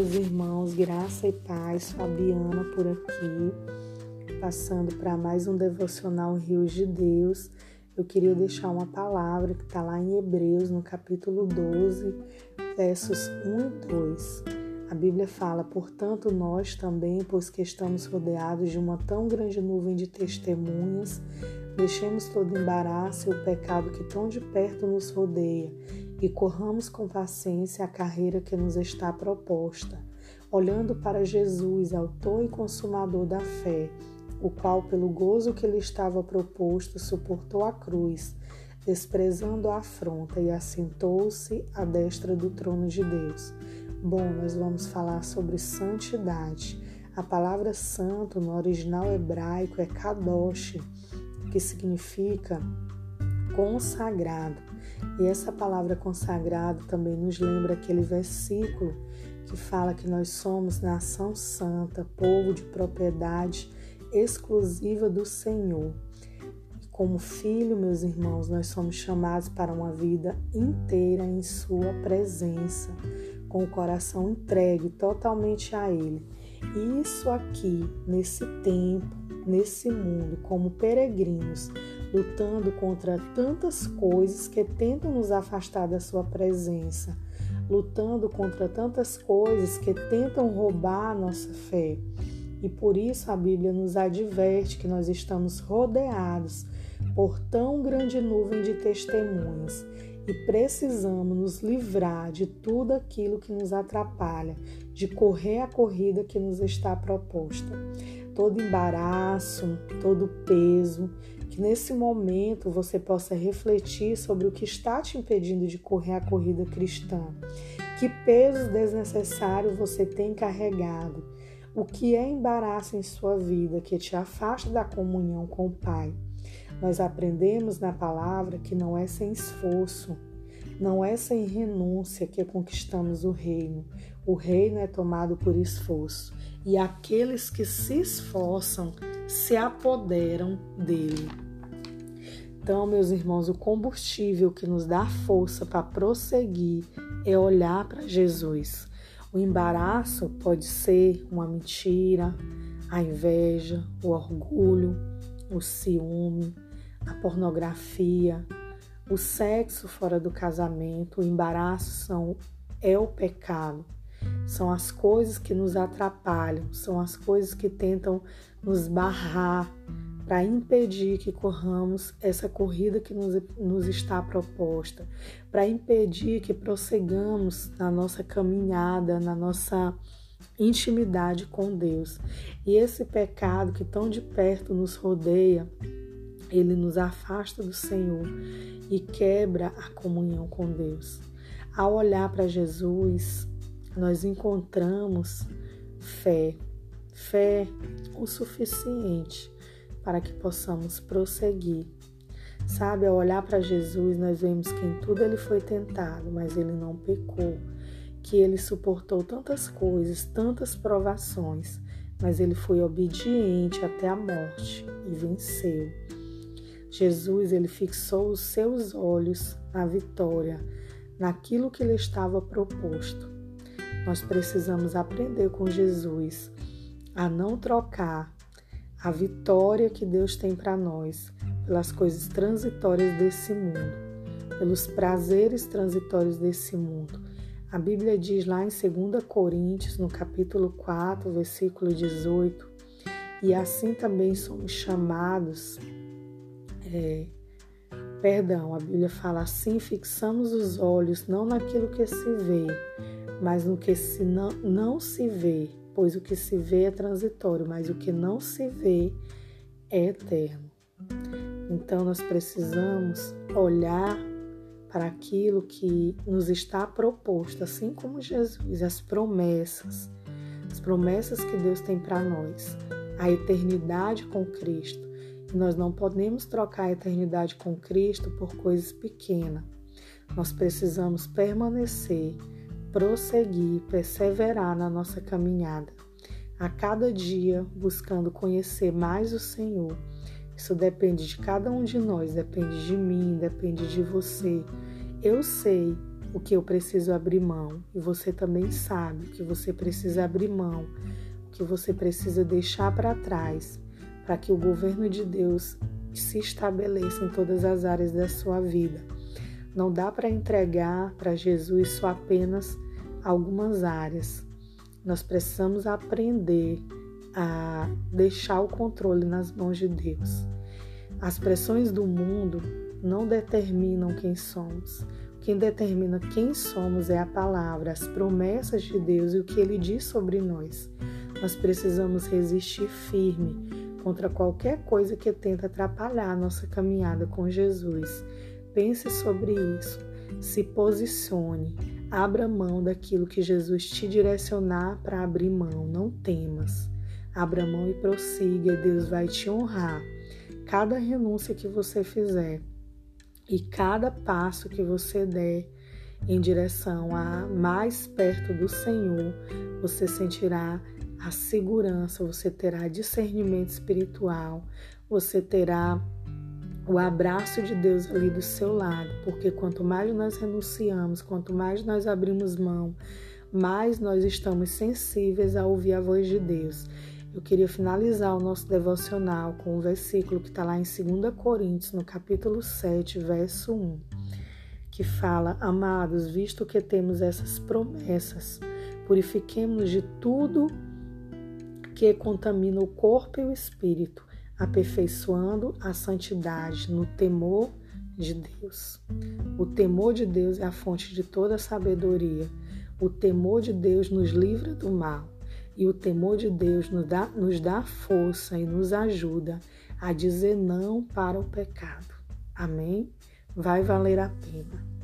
meus irmãos, graça e paz, Fabiana por aqui, passando para mais um devocional Rios de Deus. Eu queria deixar uma palavra que está lá em Hebreus, no capítulo 12, versos 1 e 2. A Bíblia fala: Portanto, nós também, pois que estamos rodeados de uma tão grande nuvem de testemunhas, deixemos todo embaraço e o pecado que tão de perto nos rodeia e corramos com paciência a carreira que nos está proposta, olhando para Jesus, autor e consumador da fé, o qual, pelo gozo que lhe estava proposto, suportou a cruz, desprezando a afronta e assentou-se à destra do trono de Deus. Bom, nós vamos falar sobre santidade. A palavra santo no original hebraico é kadosh, que significa consagrado. E essa palavra consagrado também nos lembra aquele versículo que fala que nós somos nação santa, povo de propriedade exclusiva do Senhor. Como filho, meus irmãos, nós somos chamados para uma vida inteira em Sua presença, com o coração entregue totalmente a Ele. E isso aqui, nesse tempo, nesse mundo, como peregrinos, lutando contra tantas coisas que tentam nos afastar da Sua presença, lutando contra tantas coisas que tentam roubar a nossa fé. E por isso a Bíblia nos adverte que nós estamos rodeados por tão grande nuvem de testemunhas e precisamos nos livrar de tudo aquilo que nos atrapalha, de correr a corrida que nos está proposta. Todo embaraço, todo peso, que nesse momento você possa refletir sobre o que está te impedindo de correr a corrida cristã. Que pesos desnecessários você tem carregado? O que é embaraço em sua vida que te afasta da comunhão com o Pai? Nós aprendemos na palavra que não é sem esforço, não é sem renúncia que conquistamos o reino. O reino é tomado por esforço, e aqueles que se esforçam se apoderam dele. Então, meus irmãos, o combustível que nos dá força para prosseguir é olhar para Jesus. O embaraço pode ser uma mentira, a inveja, o orgulho, o ciúme, a pornografia, o sexo fora do casamento, o embaraço são, é o pecado. São as coisas que nos atrapalham, são as coisas que tentam nos barrar para impedir que corramos essa corrida que nos, nos está proposta, para impedir que prossigamos na nossa caminhada, na nossa intimidade com Deus. E esse pecado que tão de perto nos rodeia, ele nos afasta do Senhor e quebra a comunhão com Deus. Ao olhar para Jesus, nós encontramos fé, fé o suficiente para que possamos prosseguir. Sabe, ao olhar para Jesus, nós vemos que em tudo ele foi tentado, mas ele não pecou, que ele suportou tantas coisas, tantas provações, mas ele foi obediente até a morte e venceu. Jesus, ele fixou os seus olhos na vitória, naquilo que lhe estava proposto. Nós precisamos aprender com Jesus a não trocar a vitória que Deus tem para nós pelas coisas transitórias desse mundo, pelos prazeres transitórios desse mundo. A Bíblia diz lá em 2 Coríntios, no capítulo 4, versículo 18, e assim também somos chamados é, perdão, a Bíblia fala assim: fixamos os olhos não naquilo que se vê, mas no que se não, não se vê, pois o que se vê é transitório, mas o que não se vê é eterno. Então nós precisamos olhar para aquilo que nos está proposto, assim como Jesus, as promessas, as promessas que Deus tem para nós, a eternidade com Cristo. Nós não podemos trocar a eternidade com Cristo por coisas pequenas. Nós precisamos permanecer, prosseguir, perseverar na nossa caminhada. A cada dia buscando conhecer mais o Senhor. Isso depende de cada um de nós, depende de mim, depende de você. Eu sei o que eu preciso abrir mão e você também sabe que você precisa abrir mão, que você precisa deixar para trás para que o governo de Deus se estabeleça em todas as áreas da sua vida. Não dá para entregar para Jesus só apenas algumas áreas. Nós precisamos aprender a deixar o controle nas mãos de Deus. As pressões do mundo não determinam quem somos. Quem determina quem somos é a palavra, as promessas de Deus e o que ele diz sobre nós. Nós precisamos resistir firme contra qualquer coisa que tenta atrapalhar a nossa caminhada com Jesus. Pense sobre isso, se posicione, abra mão daquilo que Jesus te direcionar para abrir mão, não temas. Abra mão e prossiga, Deus vai te honrar. Cada renúncia que você fizer e cada passo que você der em direção a mais perto do Senhor, você sentirá a segurança, você terá discernimento espiritual, você terá o abraço de Deus ali do seu lado, porque quanto mais nós renunciamos, quanto mais nós abrimos mão, mais nós estamos sensíveis a ouvir a voz de Deus. Eu queria finalizar o nosso devocional com um versículo que está lá em 2 Coríntios, no capítulo 7, verso 1, que fala: Amados, visto que temos essas promessas, purifiquemos de tudo que contamina o corpo e o espírito, aperfeiçoando a santidade no temor de Deus. O temor de Deus é a fonte de toda sabedoria. O temor de Deus nos livra do mal. E o temor de Deus nos dá, nos dá força e nos ajuda a dizer não para o pecado. Amém? Vai valer a pena.